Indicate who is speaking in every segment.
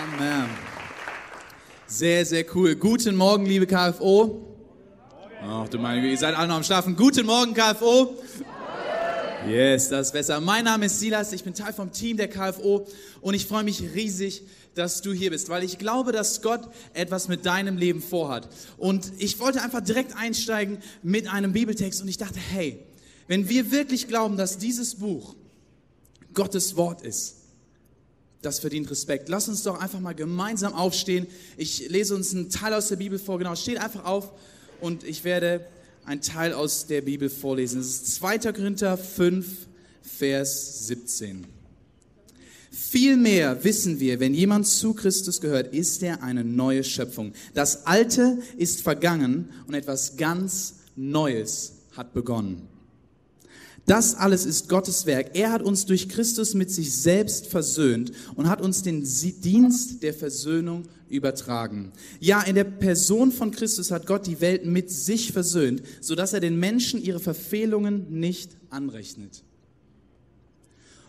Speaker 1: Amen. Sehr, sehr cool. Guten Morgen, liebe KFO. Ach du meine Güte, ihr seid alle noch am Schlafen. Guten Morgen, KFO. Yes, das ist besser. Mein Name ist Silas, ich bin Teil vom Team der KFO und ich freue mich riesig, dass du hier bist, weil ich glaube, dass Gott etwas mit deinem Leben vorhat. Und ich wollte einfach direkt einsteigen mit einem Bibeltext und ich dachte, hey, wenn wir wirklich glauben, dass dieses Buch Gottes Wort ist, das verdient Respekt. Lass uns doch einfach mal gemeinsam aufstehen. Ich lese uns einen Teil aus der Bibel vor. Genau, steht einfach auf und ich werde einen Teil aus der Bibel vorlesen. Es ist 2. Korinther 5, Vers 17. Vielmehr wissen wir, wenn jemand zu Christus gehört, ist er eine neue Schöpfung. Das Alte ist vergangen und etwas ganz Neues hat begonnen. Das alles ist Gottes Werk. Er hat uns durch Christus mit sich selbst versöhnt und hat uns den Dienst der Versöhnung übertragen. Ja, in der Person von Christus hat Gott die Welt mit sich versöhnt, sodass er den Menschen ihre Verfehlungen nicht anrechnet.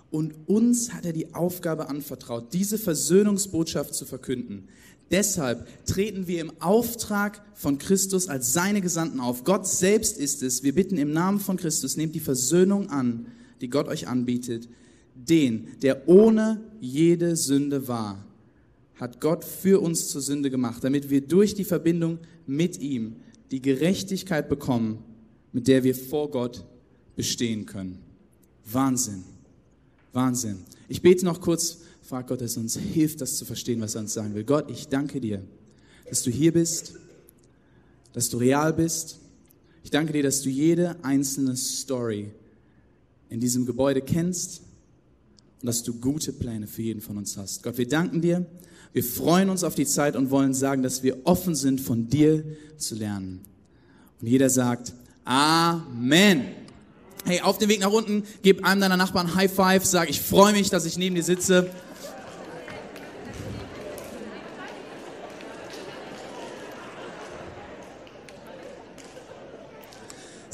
Speaker 1: Und uns hat er die Aufgabe anvertraut, diese Versöhnungsbotschaft zu verkünden. Deshalb treten wir im Auftrag von Christus als seine Gesandten auf. Gott selbst ist es. Wir bitten im Namen von Christus, nehmt die Versöhnung an, die Gott euch anbietet. Den, der ohne jede Sünde war, hat Gott für uns zur Sünde gemacht, damit wir durch die Verbindung mit ihm die Gerechtigkeit bekommen, mit der wir vor Gott bestehen können. Wahnsinn. Wahnsinn. Ich bete noch kurz Frag Gott, dass er uns hilft, das zu verstehen, was er uns sagen will. Gott, ich danke dir, dass du hier bist, dass du real bist. Ich danke dir, dass du jede einzelne Story in diesem Gebäude kennst und dass du gute Pläne für jeden von uns hast. Gott, wir danken dir. Wir freuen uns auf die Zeit und wollen sagen, dass wir offen sind, von dir zu lernen. Und jeder sagt, Amen. Hey, auf dem Weg nach unten, gib einem deiner Nachbarn High Five, sag, ich freue mich, dass ich neben dir sitze.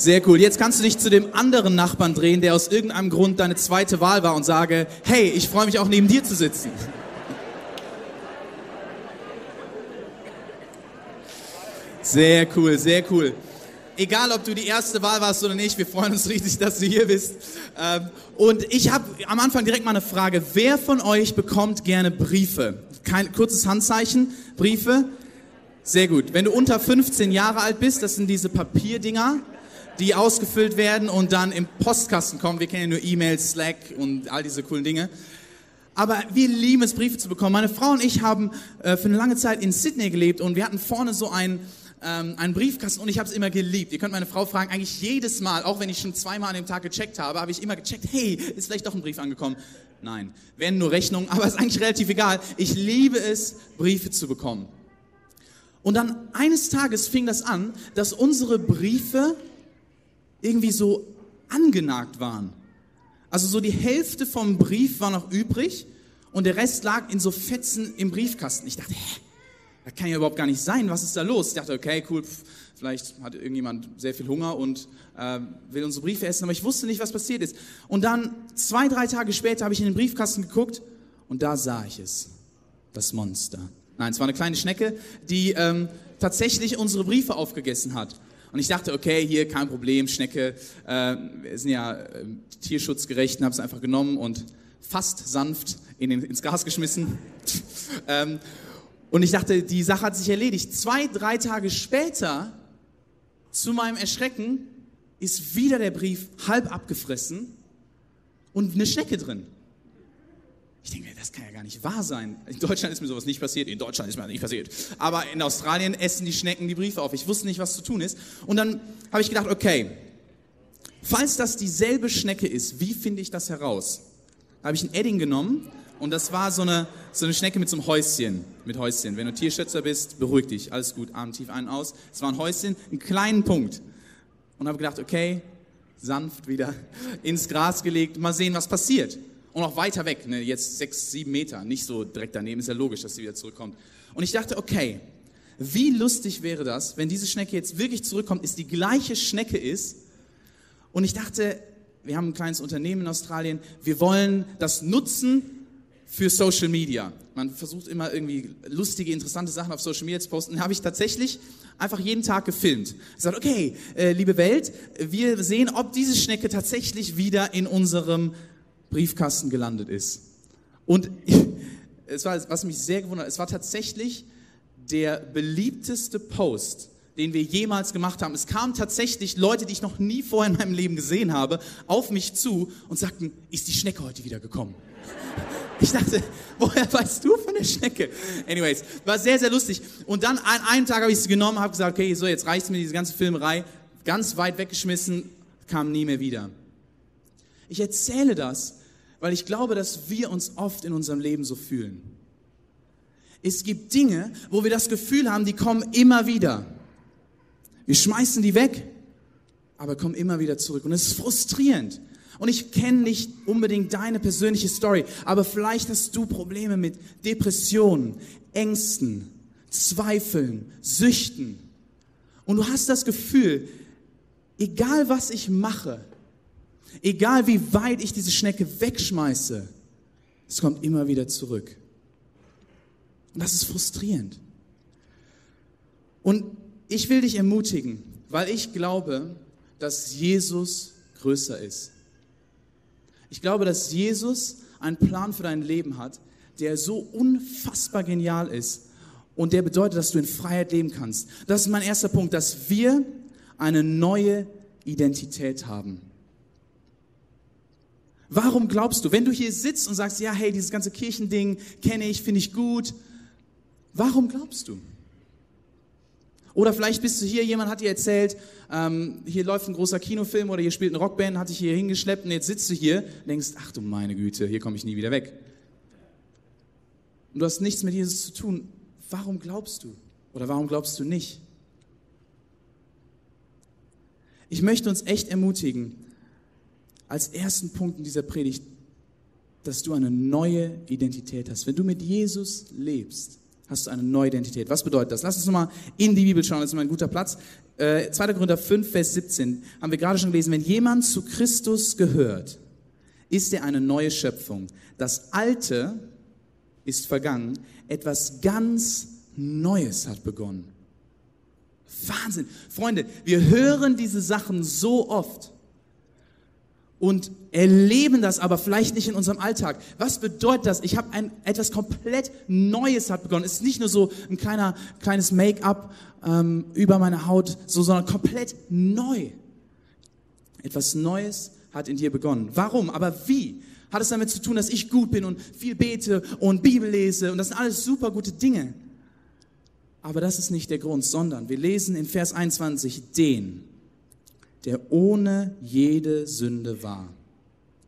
Speaker 1: Sehr cool. Jetzt kannst du dich zu dem anderen Nachbarn drehen, der aus irgendeinem Grund deine zweite Wahl war und sage, hey, ich freue mich auch neben dir zu sitzen. Sehr cool, sehr cool. Egal, ob du die erste Wahl warst oder nicht, wir freuen uns richtig, dass du hier bist. Ähm, und ich habe am Anfang direkt mal eine Frage. Wer von euch bekommt gerne Briefe? Kein kurzes Handzeichen. Briefe? Sehr gut. Wenn du unter 15 Jahre alt bist, das sind diese Papierdinger die ausgefüllt werden und dann im Postkasten kommen. Wir kennen ja nur E-Mails, Slack und all diese coolen Dinge. Aber wir lieben es, Briefe zu bekommen. Meine Frau und ich haben äh, für eine lange Zeit in Sydney gelebt und wir hatten vorne so einen, ähm, einen Briefkasten und ich habe es immer geliebt. Ihr könnt meine Frau fragen, eigentlich jedes Mal, auch wenn ich schon zweimal an dem Tag gecheckt habe, habe ich immer gecheckt, hey, ist vielleicht doch ein Brief angekommen? Nein, werden nur Rechnungen, aber ist eigentlich relativ egal. Ich liebe es, Briefe zu bekommen. Und dann eines Tages fing das an, dass unsere Briefe irgendwie so angenagt waren. Also so die Hälfte vom Brief war noch übrig und der Rest lag in so Fetzen im Briefkasten. Ich dachte, hä, das kann ja überhaupt gar nicht sein. Was ist da los? Ich dachte, okay, cool, vielleicht hat irgendjemand sehr viel Hunger und äh, will unsere Briefe essen, aber ich wusste nicht, was passiert ist. Und dann zwei, drei Tage später habe ich in den Briefkasten geguckt und da sah ich es, das Monster. Nein, es war eine kleine Schnecke, die ähm, tatsächlich unsere Briefe aufgegessen hat. Und ich dachte, okay, hier kein Problem, Schnecke, äh, wir sind ja äh, tierschutzgerecht und habe es einfach genommen und fast sanft in den, ins Gas geschmissen. ähm, und ich dachte, die Sache hat sich erledigt. Zwei, drei Tage später, zu meinem Erschrecken, ist wieder der Brief halb abgefressen und eine Schnecke drin. Ich denke, das kann ja gar nicht wahr sein. In Deutschland ist mir sowas nicht passiert, in Deutschland ist mir das nicht passiert. Aber in Australien essen die Schnecken die Briefe auf. Ich wusste nicht, was zu tun ist. Und dann habe ich gedacht, okay, falls das dieselbe Schnecke ist, wie finde ich das heraus? Da habe ich ein Edding genommen und das war so eine, so eine Schnecke mit so einem Häuschen. Mit Häuschen. Wenn du Tierschützer bist, beruhig dich. Alles gut, Arm tief ein, aus. Es war ein Häuschen, einen kleinen Punkt. Und habe gedacht, okay, sanft wieder ins Gras gelegt, mal sehen, was passiert und auch weiter weg, ne, jetzt sechs, sieben Meter, nicht so direkt daneben, ist ja logisch, dass sie wieder zurückkommt. Und ich dachte, okay, wie lustig wäre das, wenn diese Schnecke jetzt wirklich zurückkommt, ist die gleiche Schnecke ist. Und ich dachte, wir haben ein kleines Unternehmen in Australien, wir wollen das nutzen für Social Media. man versucht immer irgendwie lustige, interessante Sachen auf Social Media zu posten, habe ich tatsächlich einfach jeden Tag gefilmt. Ich sagte, okay, äh, liebe Welt, wir sehen, ob diese Schnecke tatsächlich wieder in unserem Briefkasten gelandet ist. Und es war, was mich sehr gewundert, es war tatsächlich der beliebteste Post, den wir jemals gemacht haben. Es kamen tatsächlich Leute, die ich noch nie vorher in meinem Leben gesehen habe, auf mich zu und sagten, ist die Schnecke heute wieder gekommen? Ich dachte, woher weißt du von der Schnecke? Anyways, war sehr, sehr lustig. Und dann an einem Tag habe ich sie genommen, habe gesagt, okay, so jetzt reicht's mir diese ganze Filmerei, ganz weit weggeschmissen, kam nie mehr wieder. Ich erzähle das, weil ich glaube, dass wir uns oft in unserem Leben so fühlen. Es gibt Dinge, wo wir das Gefühl haben, die kommen immer wieder. Wir schmeißen die weg, aber kommen immer wieder zurück. Und es ist frustrierend. Und ich kenne nicht unbedingt deine persönliche Story, aber vielleicht hast du Probleme mit Depressionen, Ängsten, Zweifeln, Süchten. Und du hast das Gefühl, egal was ich mache, egal wie weit ich diese Schnecke wegschmeiße, es kommt immer wieder zurück. Und das ist frustrierend. Und ich will dich ermutigen, weil ich glaube, dass Jesus größer ist. Ich glaube, dass Jesus einen Plan für dein Leben hat, der so unfassbar genial ist und der bedeutet, dass du in Freiheit leben kannst. Das ist mein erster Punkt, dass wir eine neue Identität haben. Warum glaubst du, wenn du hier sitzt und sagst, ja, hey, dieses ganze Kirchending kenne ich, finde ich gut, warum glaubst du? Oder vielleicht bist du hier, jemand hat dir erzählt, ähm, hier läuft ein großer Kinofilm oder hier spielt eine Rockband, hat dich hier hingeschleppt und jetzt sitzt du hier und denkst, ach du meine Güte, hier komme ich nie wieder weg. Und du hast nichts mit Jesus zu tun. Warum glaubst du? Oder warum glaubst du nicht? Ich möchte uns echt ermutigen, als ersten Punkt in dieser Predigt, dass du eine neue Identität hast. Wenn du mit Jesus lebst, hast du eine neue Identität. Was bedeutet das? Lass uns nochmal in die Bibel schauen, das ist mal ein guter Platz. Äh, 2. Korinther 5, Vers 17 haben wir gerade schon gelesen. Wenn jemand zu Christus gehört, ist er eine neue Schöpfung. Das Alte ist vergangen, etwas ganz Neues hat begonnen. Wahnsinn. Freunde, wir hören diese Sachen so oft und erleben das aber vielleicht nicht in unserem Alltag. Was bedeutet das? Ich habe ein etwas komplett Neues hat begonnen. Es ist nicht nur so ein kleiner kleines Make-up ähm, über meine Haut, so sondern komplett neu. Etwas Neues hat in dir begonnen. Warum? Aber wie? Hat es damit zu tun, dass ich gut bin und viel bete und Bibel lese und das sind alles super gute Dinge. Aber das ist nicht der Grund, sondern wir lesen in Vers 21 den der ohne jede Sünde war.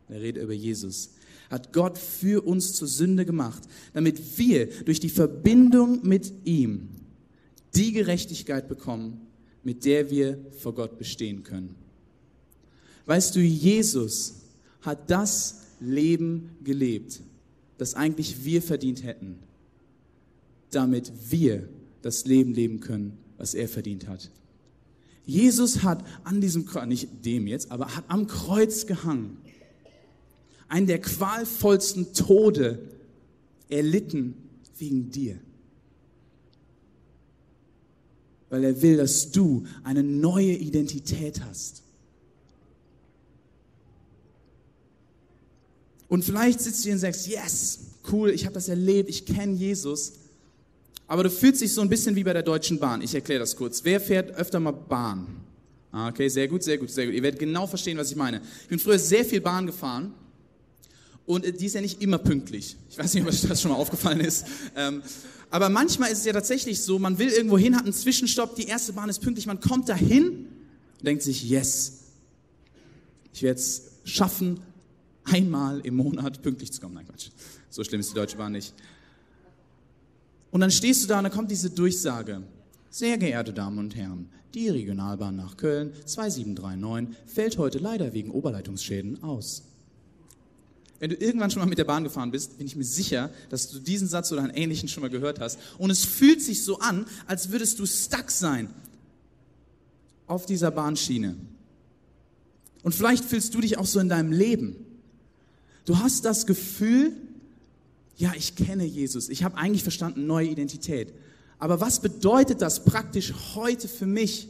Speaker 1: Er redet über Jesus. Hat Gott für uns zur Sünde gemacht, damit wir durch die Verbindung mit ihm die Gerechtigkeit bekommen, mit der wir vor Gott bestehen können. Weißt du, Jesus hat das Leben gelebt, das eigentlich wir verdient hätten, damit wir das Leben leben können, was er verdient hat. Jesus hat an diesem Kreuz, nicht dem jetzt, aber hat am Kreuz gehangen. Einen der qualvollsten Tode erlitten wegen dir. Weil er will, dass du eine neue Identität hast. Und vielleicht sitzt du hier und sagst, yes, cool, ich habe das erlebt, ich kenne Jesus. Aber du fühlst dich so ein bisschen wie bei der Deutschen Bahn. Ich erkläre das kurz. Wer fährt öfter mal Bahn? Ah, okay, sehr gut, sehr gut, sehr gut. Ihr werdet genau verstehen, was ich meine. Ich bin früher sehr viel Bahn gefahren und äh, die ist ja nicht immer pünktlich. Ich weiß nicht, ob euch das schon mal aufgefallen ist. Ähm, aber manchmal ist es ja tatsächlich so, man will irgendwo hin, hat einen Zwischenstopp, die erste Bahn ist pünktlich, man kommt dahin und denkt sich, yes, ich werde es schaffen, einmal im Monat pünktlich zu kommen. Nein, Quatsch. So schlimm ist die Deutsche Bahn nicht. Und dann stehst du da und dann kommt diese Durchsage. Sehr geehrte Damen und Herren, die Regionalbahn nach Köln 2739 fällt heute leider wegen Oberleitungsschäden aus. Wenn du irgendwann schon mal mit der Bahn gefahren bist, bin ich mir sicher, dass du diesen Satz oder einen ähnlichen schon mal gehört hast. Und es fühlt sich so an, als würdest du stuck sein auf dieser Bahnschiene. Und vielleicht fühlst du dich auch so in deinem Leben. Du hast das Gefühl, ja, ich kenne Jesus, ich habe eigentlich verstanden, neue Identität. Aber was bedeutet das praktisch heute für mich?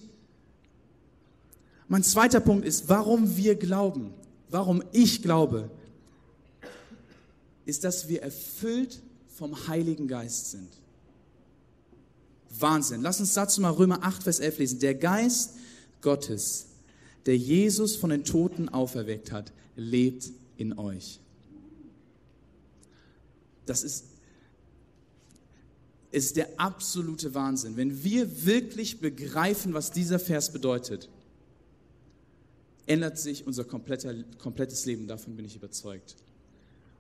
Speaker 1: Mein zweiter Punkt ist, warum wir glauben, warum ich glaube, ist, dass wir erfüllt vom Heiligen Geist sind. Wahnsinn. Lass uns dazu mal Römer 8, Vers 11 lesen. Der Geist Gottes, der Jesus von den Toten auferweckt hat, lebt in euch. Das ist, ist der absolute Wahnsinn. Wenn wir wirklich begreifen, was dieser Vers bedeutet, ändert sich unser komplettes Leben. Davon bin ich überzeugt.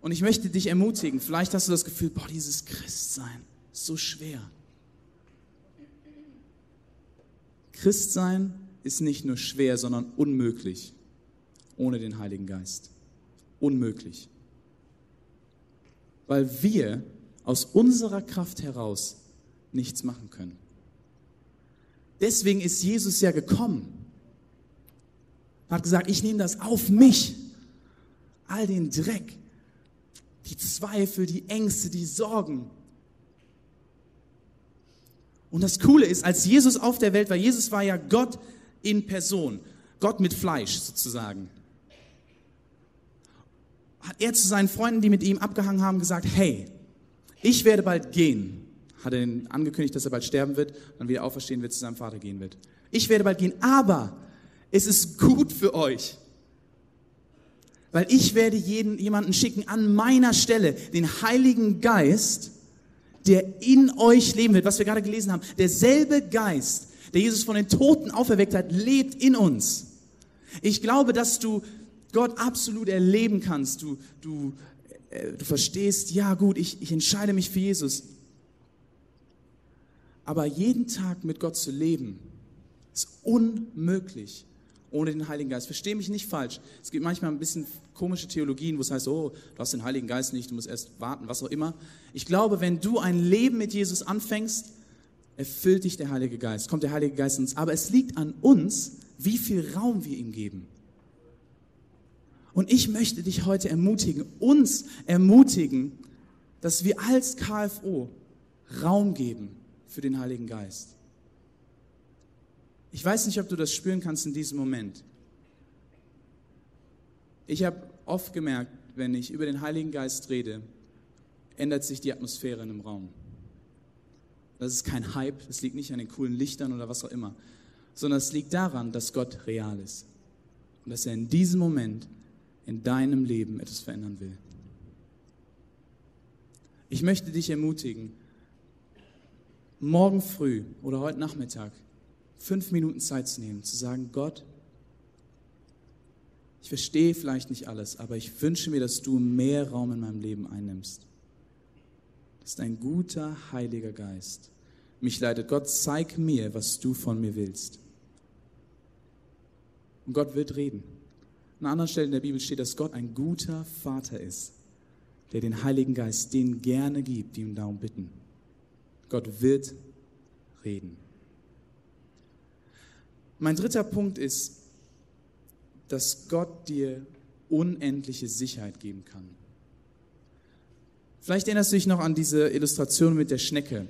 Speaker 1: Und ich möchte dich ermutigen, vielleicht hast du das Gefühl, boah, dieses Christsein ist so schwer. Christsein ist nicht nur schwer, sondern unmöglich ohne den Heiligen Geist. Unmöglich. Weil wir aus unserer Kraft heraus nichts machen können. Deswegen ist Jesus ja gekommen. Hat gesagt, ich nehme das auf mich. All den Dreck, die Zweifel, die Ängste, die Sorgen. Und das Coole ist, als Jesus auf der Welt war, Jesus war ja Gott in Person, Gott mit Fleisch sozusagen. Hat er zu seinen Freunden, die mit ihm abgehangen haben, gesagt, hey, ich werde bald gehen. Hat er angekündigt, dass er bald sterben wird, dann wieder auferstehen wird, zu seinem Vater gehen wird. Ich werde bald gehen, aber es ist gut für euch, weil ich werde jeden, jemanden schicken an meiner Stelle, den Heiligen Geist, der in euch leben wird, was wir gerade gelesen haben. Derselbe Geist, der Jesus von den Toten auferweckt hat, lebt in uns. Ich glaube, dass du Gott absolut erleben kannst. Du, du, äh, du verstehst, ja gut, ich, ich entscheide mich für Jesus. Aber jeden Tag mit Gott zu leben, ist unmöglich ohne den Heiligen Geist. Verstehe mich nicht falsch. Es gibt manchmal ein bisschen komische Theologien, wo es heißt, oh, du hast den Heiligen Geist nicht, du musst erst warten, was auch immer. Ich glaube, wenn du ein Leben mit Jesus anfängst, erfüllt dich der Heilige Geist, kommt der Heilige Geist in uns. Aber es liegt an uns, wie viel Raum wir ihm geben. Und ich möchte dich heute ermutigen, uns ermutigen, dass wir als KFO Raum geben für den Heiligen Geist. Ich weiß nicht, ob du das spüren kannst in diesem Moment. Ich habe oft gemerkt, wenn ich über den Heiligen Geist rede, ändert sich die Atmosphäre in einem Raum. Das ist kein Hype, das liegt nicht an den coolen Lichtern oder was auch immer, sondern es liegt daran, dass Gott real ist und dass er in diesem Moment in deinem Leben etwas verändern will. Ich möchte dich ermutigen, morgen früh oder heute Nachmittag fünf Minuten Zeit zu nehmen, zu sagen, Gott, ich verstehe vielleicht nicht alles, aber ich wünsche mir, dass du mehr Raum in meinem Leben einnimmst. Das ist ein guter Heiliger Geist. Mich leitet Gott, zeig mir, was du von mir willst. Und Gott wird reden. An anderen Stelle in der Bibel steht, dass Gott ein guter Vater ist, der den Heiligen Geist denen gerne gibt, die ihn darum bitten. Gott wird reden. Mein dritter Punkt ist, dass Gott dir unendliche Sicherheit geben kann. Vielleicht erinnerst du dich noch an diese Illustration mit der Schnecke.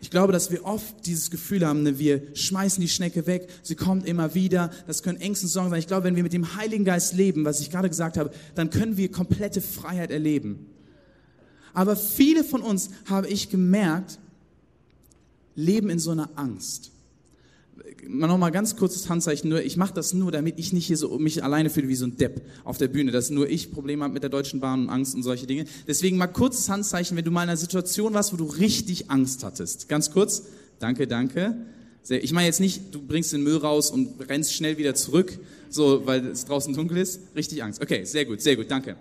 Speaker 1: Ich glaube, dass wir oft dieses Gefühl haben, ne, wir schmeißen die Schnecke weg, sie kommt immer wieder, das können Ängste und Sorgen sein. Ich glaube, wenn wir mit dem Heiligen Geist leben, was ich gerade gesagt habe, dann können wir komplette Freiheit erleben. Aber viele von uns, habe ich gemerkt, leben in so einer Angst noch mal ganz kurzes Handzeichen, nur ich mache das nur, damit ich nicht hier so mich alleine fühle wie so ein Depp auf der Bühne, dass nur ich Probleme habe mit der Deutschen Bahn und Angst und solche Dinge. Deswegen mal kurzes Handzeichen, wenn du mal in einer Situation warst, wo du richtig Angst hattest. Ganz kurz. Danke, danke. Ich meine jetzt nicht, du bringst den Müll raus und rennst schnell wieder zurück, so weil es draußen dunkel ist. Richtig Angst. Okay, sehr gut, sehr gut, danke.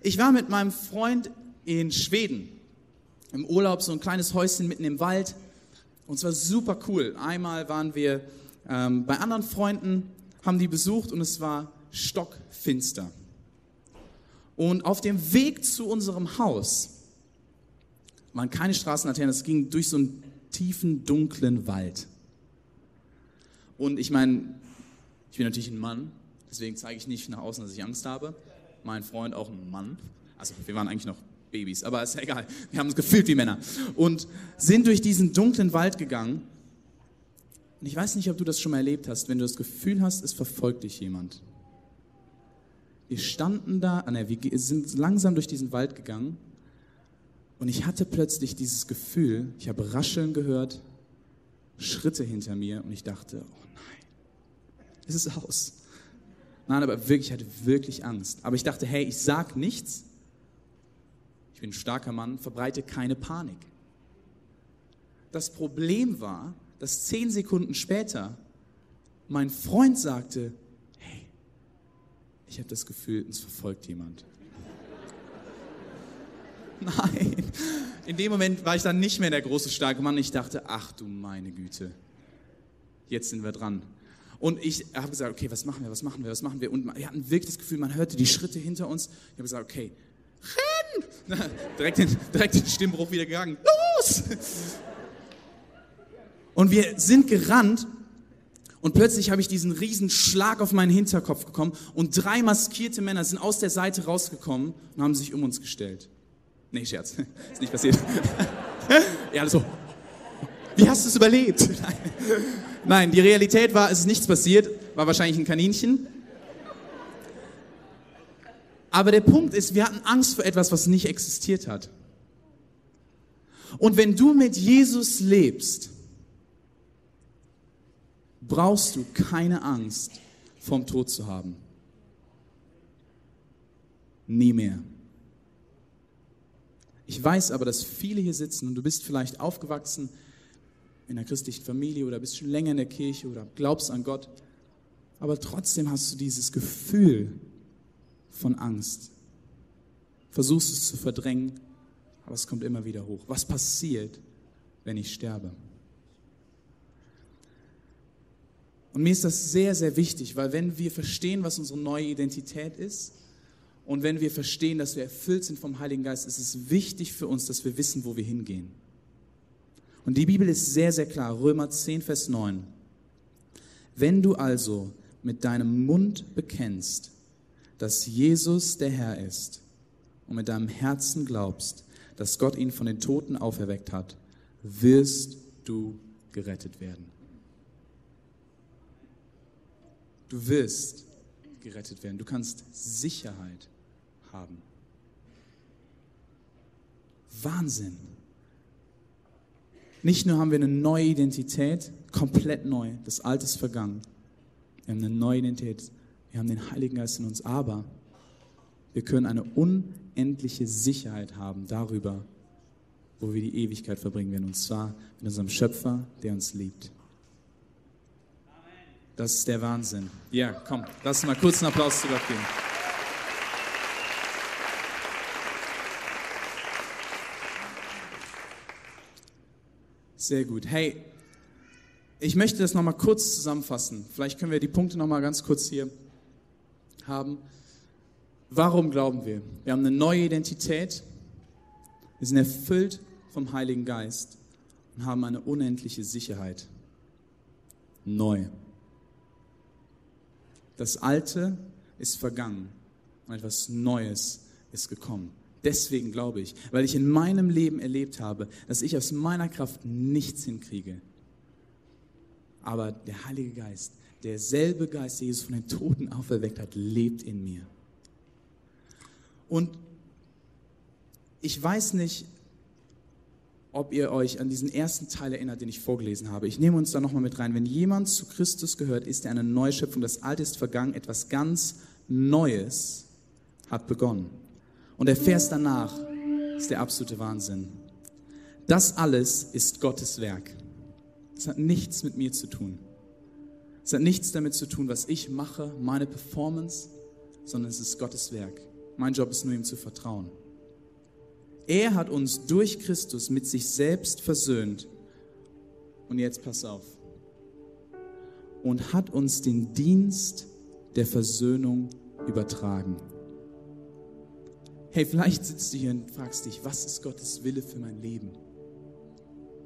Speaker 1: Ich war mit meinem Freund in Schweden im Urlaub, so ein kleines Häuschen mitten im Wald und es war super cool. Einmal waren wir ähm, bei anderen Freunden, haben die besucht und es war stockfinster. Und auf dem Weg zu unserem Haus waren keine Straßenlaternen, es ging durch so einen tiefen, dunklen Wald. Und ich meine, ich bin natürlich ein Mann, deswegen zeige ich nicht nach außen, dass ich Angst habe. Mein Freund auch ein Mann. Also wir waren eigentlich noch Babys, aber ist ja egal. Wir haben uns gefühlt wie Männer. Und sind durch diesen dunklen Wald gegangen. Und ich weiß nicht, ob du das schon mal erlebt hast, wenn du das Gefühl hast, es verfolgt dich jemand. Wir standen da, ah, wir sind langsam durch diesen Wald gegangen und ich hatte plötzlich dieses Gefühl, ich habe Rascheln gehört, Schritte hinter mir und ich dachte, oh nein, es ist aus. Nein, aber wirklich, ich hatte wirklich Angst. Aber ich dachte, hey, ich sag nichts. Bin ein starker Mann, verbreite keine Panik. Das Problem war, dass zehn Sekunden später mein Freund sagte, hey, ich habe das Gefühl, uns verfolgt jemand. Nein. In dem Moment war ich dann nicht mehr der große, starke Mann. Ich dachte, ach du meine Güte, jetzt sind wir dran. Und ich habe gesagt, okay, was machen wir, was machen wir, was machen wir? Und wir hatten wirklich das Gefühl, man hörte die Schritte hinter uns. Ich habe gesagt, okay, renn! direkt, den, direkt den Stimmbruch wieder gegangen. Los! Und wir sind gerannt und plötzlich habe ich diesen riesen Schlag auf meinen Hinterkopf bekommen und drei maskierte Männer sind aus der Seite rausgekommen und haben sich um uns gestellt. Nee, Scherz. Ist nicht passiert. ja, so. Wie hast du es überlebt? Nein, die Realität war, es ist nichts passiert. War wahrscheinlich ein Kaninchen. Aber der Punkt ist, wir hatten Angst vor etwas, was nicht existiert hat. Und wenn du mit Jesus lebst, brauchst du keine Angst vom Tod zu haben. Nie mehr. Ich weiß aber, dass viele hier sitzen und du bist vielleicht aufgewachsen in einer christlichen Familie oder bist schon länger in der Kirche oder glaubst an Gott, aber trotzdem hast du dieses Gefühl von Angst. Versuchst es zu verdrängen, aber es kommt immer wieder hoch. Was passiert, wenn ich sterbe? Und mir ist das sehr, sehr wichtig, weil wenn wir verstehen, was unsere neue Identität ist, und wenn wir verstehen, dass wir erfüllt sind vom Heiligen Geist, ist es wichtig für uns, dass wir wissen, wo wir hingehen. Und die Bibel ist sehr, sehr klar. Römer 10, Vers 9. Wenn du also mit deinem Mund bekennst, dass Jesus der Herr ist und mit deinem Herzen glaubst, dass Gott ihn von den Toten auferweckt hat, wirst du gerettet werden. Du wirst gerettet werden. Du kannst Sicherheit haben. Wahnsinn. Nicht nur haben wir eine neue Identität, komplett neu, das Alte ist vergangen. Wir haben eine neue Identität, wir haben den Heiligen Geist in uns, aber wir können eine unendliche Sicherheit haben darüber, wo wir die Ewigkeit verbringen werden, und zwar mit unserem Schöpfer, der uns liebt. Das ist der Wahnsinn. Ja, komm, lass mal kurz einen Applaus zu Gott geben. Sehr gut. Hey, ich möchte das nochmal kurz zusammenfassen. Vielleicht können wir die Punkte nochmal ganz kurz hier haben. Warum glauben wir? Wir haben eine neue Identität. Wir sind erfüllt vom Heiligen Geist und haben eine unendliche Sicherheit. Neu. Das Alte ist vergangen und etwas Neues ist gekommen. Deswegen glaube ich, weil ich in meinem Leben erlebt habe, dass ich aus meiner Kraft nichts hinkriege. Aber der Heilige Geist, derselbe Geist, der Jesus von den Toten auferweckt hat, lebt in mir. Und ich weiß nicht, ob ihr euch an diesen ersten Teil erinnert, den ich vorgelesen habe. Ich nehme uns da nochmal mit rein. Wenn jemand zu Christus gehört, ist er eine Neuschöpfung. Das Alte ist vergangen. Etwas ganz Neues hat begonnen. Und der Vers danach ist der absolute Wahnsinn. Das alles ist Gottes Werk. Es hat nichts mit mir zu tun. Es hat nichts damit zu tun, was ich mache, meine Performance, sondern es ist Gottes Werk. Mein Job ist nur, ihm zu vertrauen. Er hat uns durch Christus mit sich selbst versöhnt. Und jetzt pass auf. Und hat uns den Dienst der Versöhnung übertragen. Hey, vielleicht sitzt du hier und fragst dich, was ist Gottes Wille für mein Leben?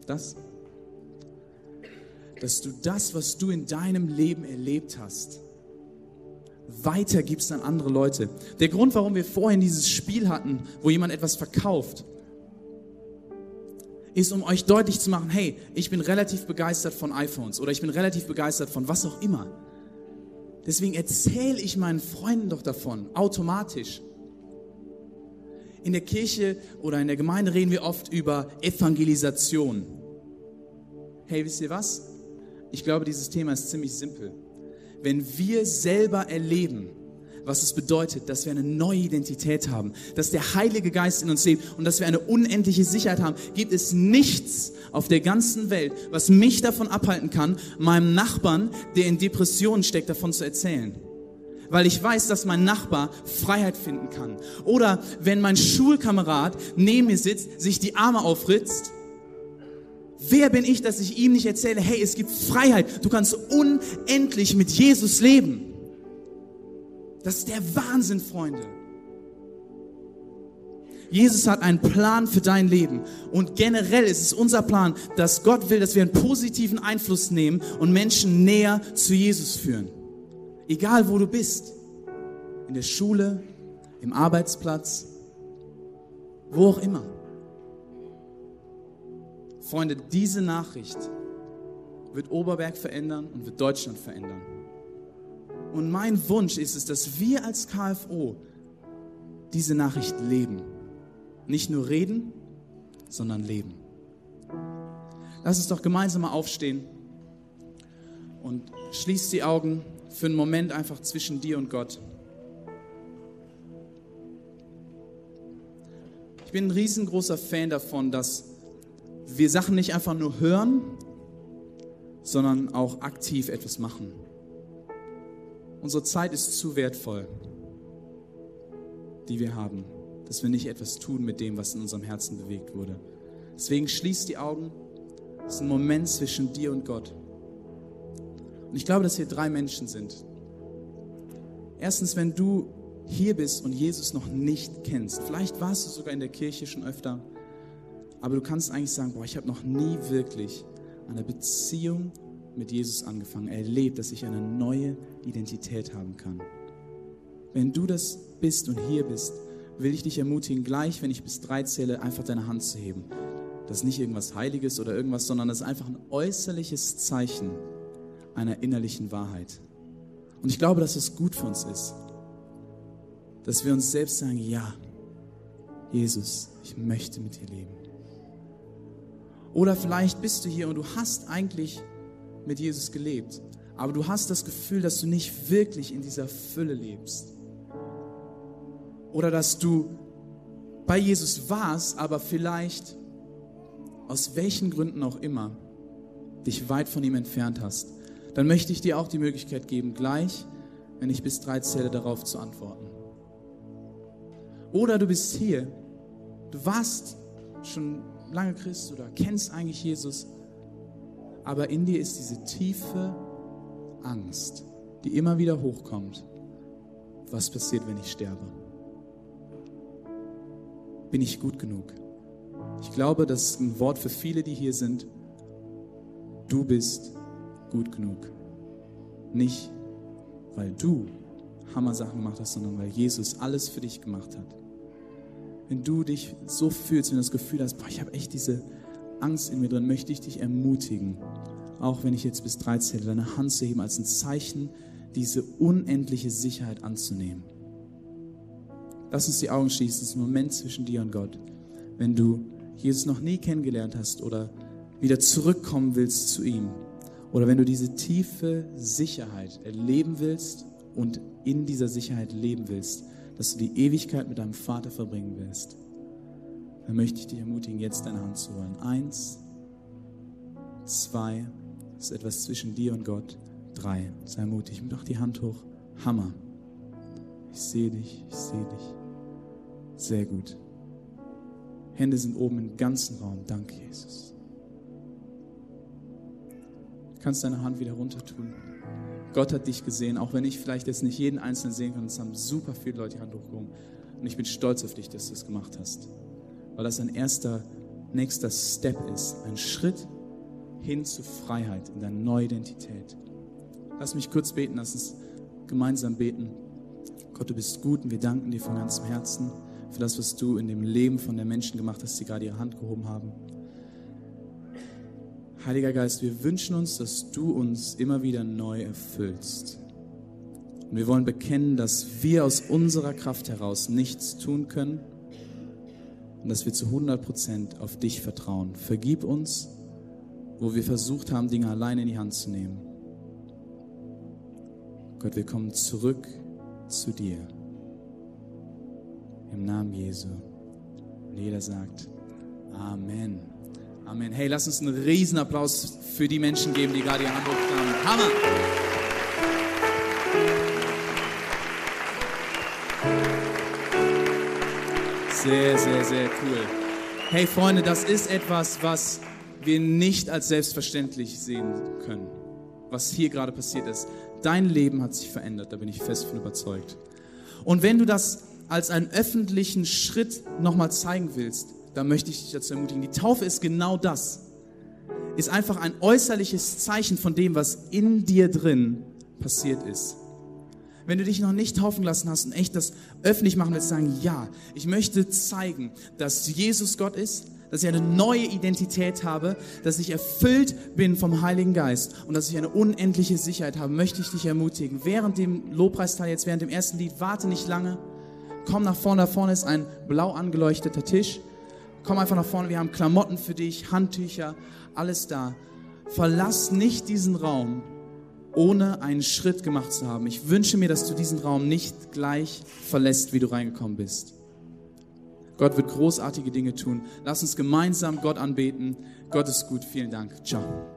Speaker 1: Das, dass du das, was du in deinem Leben erlebt hast, weitergibst an andere Leute. Der Grund, warum wir vorhin dieses Spiel hatten, wo jemand etwas verkauft, ist, um euch deutlich zu machen, hey, ich bin relativ begeistert von iPhones oder ich bin relativ begeistert von was auch immer. Deswegen erzähle ich meinen Freunden doch davon, automatisch. In der Kirche oder in der Gemeinde reden wir oft über Evangelisation. Hey, wisst ihr was? Ich glaube, dieses Thema ist ziemlich simpel. Wenn wir selber erleben, was es bedeutet, dass wir eine neue Identität haben, dass der Heilige Geist in uns lebt und dass wir eine unendliche Sicherheit haben, gibt es nichts auf der ganzen Welt, was mich davon abhalten kann, meinem Nachbarn, der in Depressionen steckt, davon zu erzählen. Weil ich weiß, dass mein Nachbar Freiheit finden kann. Oder wenn mein Schulkamerad neben mir sitzt, sich die Arme aufritzt Wer bin ich, dass ich ihm nicht erzähle, hey, es gibt Freiheit, du kannst unendlich mit Jesus leben. Das ist der Wahnsinn, Freunde. Jesus hat einen Plan für dein Leben. Und generell ist es unser Plan, dass Gott will, dass wir einen positiven Einfluss nehmen und Menschen näher zu Jesus führen. Egal wo du bist. In der Schule, im Arbeitsplatz, wo auch immer. Freunde, diese Nachricht wird Oberberg verändern und wird Deutschland verändern. Und mein Wunsch ist es, dass wir als KFO diese Nachricht leben. Nicht nur reden, sondern leben. Lass uns doch gemeinsam mal aufstehen und schließ die Augen für einen Moment einfach zwischen dir und Gott. Ich bin ein riesengroßer Fan davon, dass wir Sachen nicht einfach nur hören, sondern auch aktiv etwas machen. Unsere Zeit ist zu wertvoll, die wir haben, dass wir nicht etwas tun mit dem, was in unserem Herzen bewegt wurde. Deswegen schließ die Augen. Es ist ein Moment zwischen dir und Gott. Und ich glaube, dass hier drei Menschen sind. Erstens, wenn du hier bist und Jesus noch nicht kennst, vielleicht warst du sogar in der Kirche schon öfter, aber du kannst eigentlich sagen, boah, ich habe noch nie wirklich eine Beziehung mit Jesus angefangen, erlebt, dass ich eine neue Identität haben kann. Wenn du das bist und hier bist, will ich dich ermutigen, gleich, wenn ich bis drei zähle, einfach deine Hand zu heben. Das ist nicht irgendwas Heiliges oder irgendwas, sondern das ist einfach ein äußerliches Zeichen einer innerlichen Wahrheit. Und ich glaube, dass es gut für uns ist, dass wir uns selbst sagen, ja, Jesus, ich möchte mit dir leben. Oder vielleicht bist du hier und du hast eigentlich mit Jesus gelebt, aber du hast das Gefühl, dass du nicht wirklich in dieser Fülle lebst. Oder dass du bei Jesus warst, aber vielleicht aus welchen Gründen auch immer dich weit von ihm entfernt hast. Dann möchte ich dir auch die Möglichkeit geben, gleich, wenn ich bis drei zähle, darauf zu antworten. Oder du bist hier, du warst schon lange Christ oder kennst eigentlich Jesus, aber in dir ist diese tiefe Angst, die immer wieder hochkommt. Was passiert, wenn ich sterbe? Bin ich gut genug? Ich glaube, das ist ein Wort für viele, die hier sind. Du bist gut genug. Nicht, weil du Hammer-Sachen gemacht hast, sondern weil Jesus alles für dich gemacht hat wenn du dich so fühlst, wenn du das Gefühl hast, boah, ich habe echt diese Angst in mir drin, möchte ich dich ermutigen, auch wenn ich jetzt bis drei zähle, deine Hand zu heben als ein Zeichen, diese unendliche Sicherheit anzunehmen. Lass uns die Augen schließen, das ist ein Moment zwischen dir und Gott. Wenn du Jesus noch nie kennengelernt hast oder wieder zurückkommen willst zu ihm, oder wenn du diese tiefe Sicherheit erleben willst und in dieser Sicherheit leben willst, dass du die Ewigkeit mit deinem Vater verbringen wirst, dann möchte ich dich ermutigen, jetzt deine Hand zu holen. Eins, zwei, ist etwas zwischen dir und Gott. Drei, sei mutig, mach die Hand hoch. Hammer. Ich sehe dich, ich sehe dich. Sehr gut. Hände sind oben im ganzen Raum. Danke, Jesus. Du kannst deine Hand wieder runter tun. Gott hat dich gesehen, auch wenn ich vielleicht jetzt nicht jeden Einzelnen sehen kann. Es haben super viele Leute die Hand hochgehoben. Und ich bin stolz auf dich, dass du das gemacht hast. Weil das ein erster, nächster Step ist. Ein Schritt hin zu Freiheit, in deiner neuen Identität. Lass mich kurz beten, lass uns gemeinsam beten. Gott, du bist gut und wir danken dir von ganzem Herzen für das, was du in dem Leben von den Menschen gemacht hast, die gerade ihre Hand gehoben haben. Heiliger Geist, wir wünschen uns, dass du uns immer wieder neu erfüllst. Und wir wollen bekennen, dass wir aus unserer Kraft heraus nichts tun können und dass wir zu 100 Prozent auf dich vertrauen. Vergib uns, wo wir versucht haben, Dinge alleine in die Hand zu nehmen. Gott, wir kommen zurück zu dir. Im Namen Jesu. Und jeder sagt Amen. Amen. Hey, lass uns einen riesen Applaus für die Menschen geben, die gerade ihr Hand haben. Hammer! Sehr, sehr, sehr cool. Hey Freunde, das ist etwas, was wir nicht als selbstverständlich sehen können, was hier gerade passiert ist. Dein Leben hat sich verändert, da bin ich fest von überzeugt. Und wenn du das als einen öffentlichen Schritt nochmal zeigen willst, dann möchte ich dich dazu ermutigen. Die Taufe ist genau das. Ist einfach ein äußerliches Zeichen von dem, was in dir drin passiert ist. Wenn du dich noch nicht taufen lassen hast und echt das öffentlich machen willst, sagen, ja, ich möchte zeigen, dass Jesus Gott ist, dass ich eine neue Identität habe, dass ich erfüllt bin vom Heiligen Geist und dass ich eine unendliche Sicherheit habe, möchte ich dich ermutigen. Während dem Lobpreisteil, jetzt während dem ersten Lied, warte nicht lange. Komm nach vorne, da vorne ist ein blau angeleuchteter Tisch. Komm einfach nach vorne, wir haben Klamotten für dich, Handtücher, alles da. Verlass nicht diesen Raum, ohne einen Schritt gemacht zu haben. Ich wünsche mir, dass du diesen Raum nicht gleich verlässt, wie du reingekommen bist. Gott wird großartige Dinge tun. Lass uns gemeinsam Gott anbeten. Gott ist gut. Vielen Dank. Ciao.